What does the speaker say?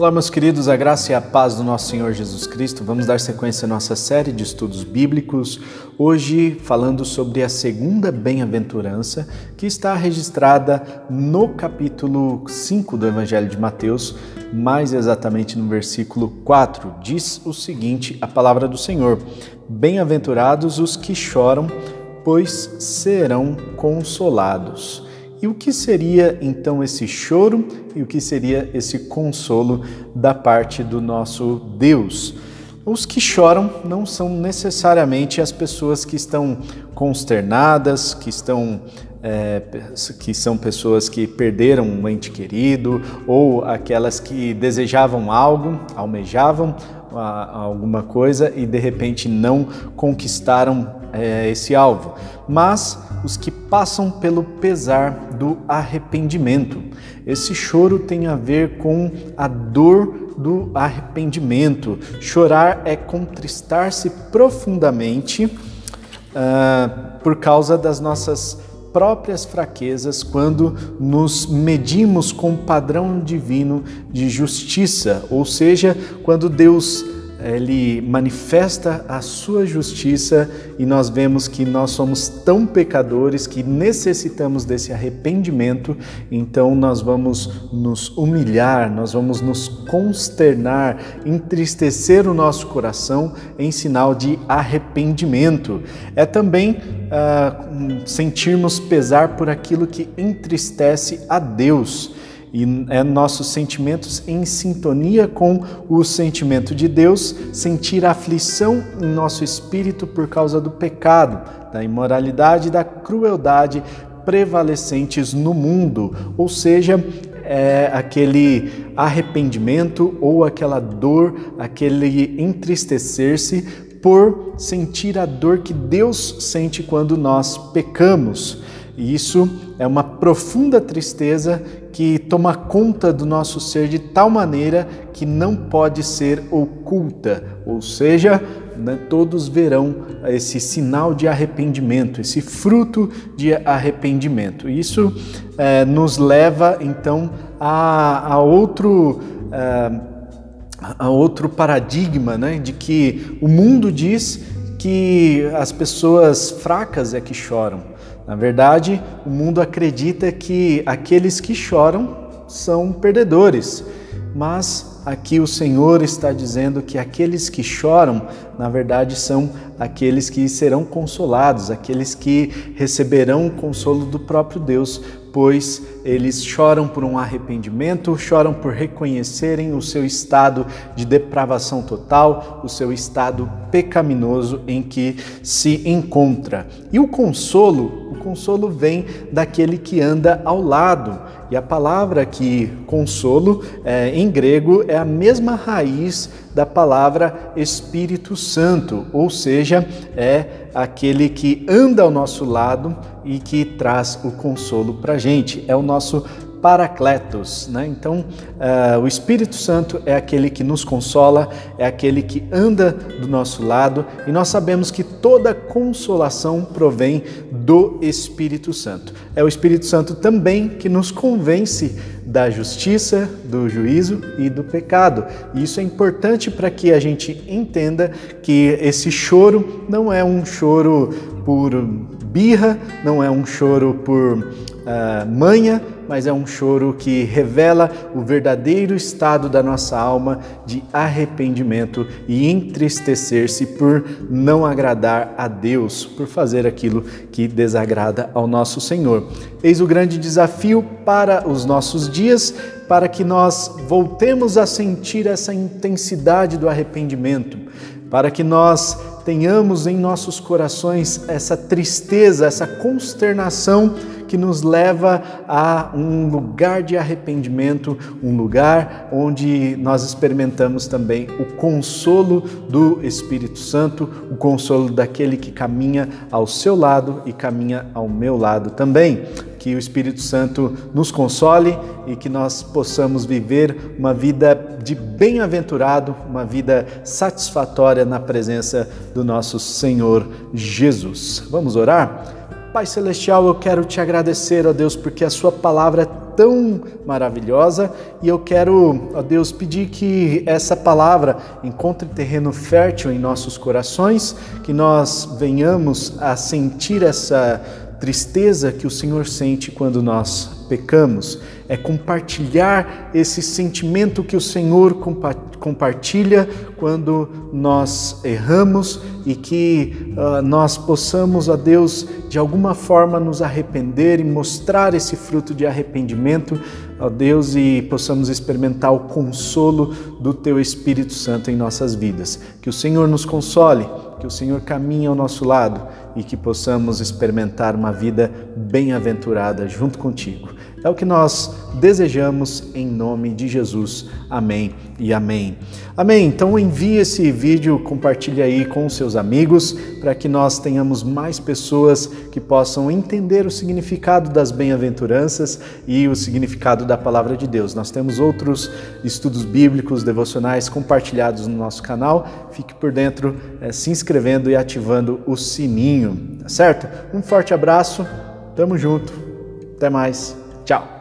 Olá, meus queridos, a graça e a paz do nosso Senhor Jesus Cristo. Vamos dar sequência à nossa série de estudos bíblicos, hoje falando sobre a segunda bem-aventurança, que está registrada no capítulo 5 do Evangelho de Mateus, mais exatamente no versículo 4. Diz o seguinte: a palavra do Senhor: Bem-aventurados os que choram, pois serão consolados. E o que seria então esse choro e o que seria esse consolo da parte do nosso Deus? Os que choram não são necessariamente as pessoas que estão consternadas, que estão é, que são pessoas que perderam um ente querido ou aquelas que desejavam algo, almejavam alguma coisa e de repente não conquistaram é, esse alvo, mas os que passam pelo pesar do arrependimento. Esse choro tem a ver com a dor do arrependimento. Chorar é contristar-se profundamente uh, por causa das nossas próprias fraquezas quando nos medimos com o padrão divino de justiça, ou seja, quando Deus ele manifesta a sua justiça e nós vemos que nós somos tão pecadores que necessitamos desse arrependimento, então nós vamos nos humilhar, nós vamos nos consternar, entristecer o nosso coração em sinal de arrependimento. É também uh, sentirmos pesar por aquilo que entristece a Deus e é nossos sentimentos em sintonia com o sentimento de Deus, sentir aflição em nosso espírito por causa do pecado, da imoralidade e da crueldade prevalecentes no mundo, ou seja, é aquele arrependimento ou aquela dor, aquele entristecer-se por sentir a dor que Deus sente quando nós pecamos. E isso é uma profunda tristeza que toma conta do nosso ser de tal maneira que não pode ser oculta, ou seja, né, todos verão esse sinal de arrependimento, esse fruto de arrependimento. Isso é, nos leva então a, a outro. É, a outro paradigma né, de que o mundo diz que as pessoas fracas é que choram. Na verdade, o mundo acredita que aqueles que choram são perdedores, mas aqui o Senhor está dizendo que aqueles que choram, na verdade, são aqueles que serão consolados, aqueles que receberão o consolo do próprio Deus, pois eles choram por um arrependimento, choram por reconhecerem o seu estado de depravação total, o seu estado pecaminoso em que se encontra. E o consolo, o consolo vem daquele que anda ao lado. E a palavra que consolo é, em grego é a mesma raiz da palavra Espírito Santo, ou seja, é aquele que anda ao nosso lado e que traz o consolo para a gente. É o nosso Paracletos, né? Então, uh, o Espírito Santo é aquele que nos consola, é aquele que anda do nosso lado e nós sabemos que toda consolação provém do Espírito Santo. É o Espírito Santo também que nos convence da justiça, do juízo e do pecado. E isso é importante para que a gente entenda que esse choro não é um choro por birra, não é um choro por uh, manha, mas é um choro que revela o verdadeiro estado da nossa alma de arrependimento e entristecer-se por não agradar a Deus, por fazer aquilo que desagrada ao nosso Senhor. Eis o grande desafio para os nossos dias, para que nós voltemos a sentir essa intensidade do arrependimento, para que nós tenhamos em nossos corações essa tristeza, essa consternação que nos leva a um lugar de arrependimento, um lugar onde nós experimentamos também o consolo do Espírito Santo, o consolo daquele que caminha ao seu lado e caminha ao meu lado também. Que o Espírito Santo nos console e que nós possamos viver uma vida de bem-aventurado, uma vida satisfatória na presença do nosso Senhor Jesus. Vamos orar? Pai Celestial, eu quero te agradecer, ó Deus, porque a Sua palavra é tão maravilhosa e eu quero, ó Deus, pedir que essa palavra encontre terreno fértil em nossos corações, que nós venhamos a sentir essa tristeza que o Senhor sente quando nós pecamos, é compartilhar esse sentimento que o Senhor compartilha quando nós erramos e que uh, nós possamos, a Deus, de alguma forma nos arrepender e mostrar esse fruto de arrependimento, ó Deus, e possamos experimentar o consolo do Teu Espírito Santo em nossas vidas. Que o Senhor nos console, que o Senhor caminhe ao nosso lado e que possamos experimentar uma vida bem-aventurada junto contigo. É o que nós desejamos em nome de Jesus. Amém e amém. Amém. Então envie esse vídeo, compartilhe aí com seus amigos para que nós tenhamos mais pessoas que possam entender o significado das bem-aventuranças e o significado da palavra de Deus. Nós temos outros estudos bíblicos, devocionais compartilhados no nosso canal. Fique por dentro, é, se inscrevendo e ativando o sininho, tá certo? Um forte abraço. Tamo junto. Até mais. Tchau!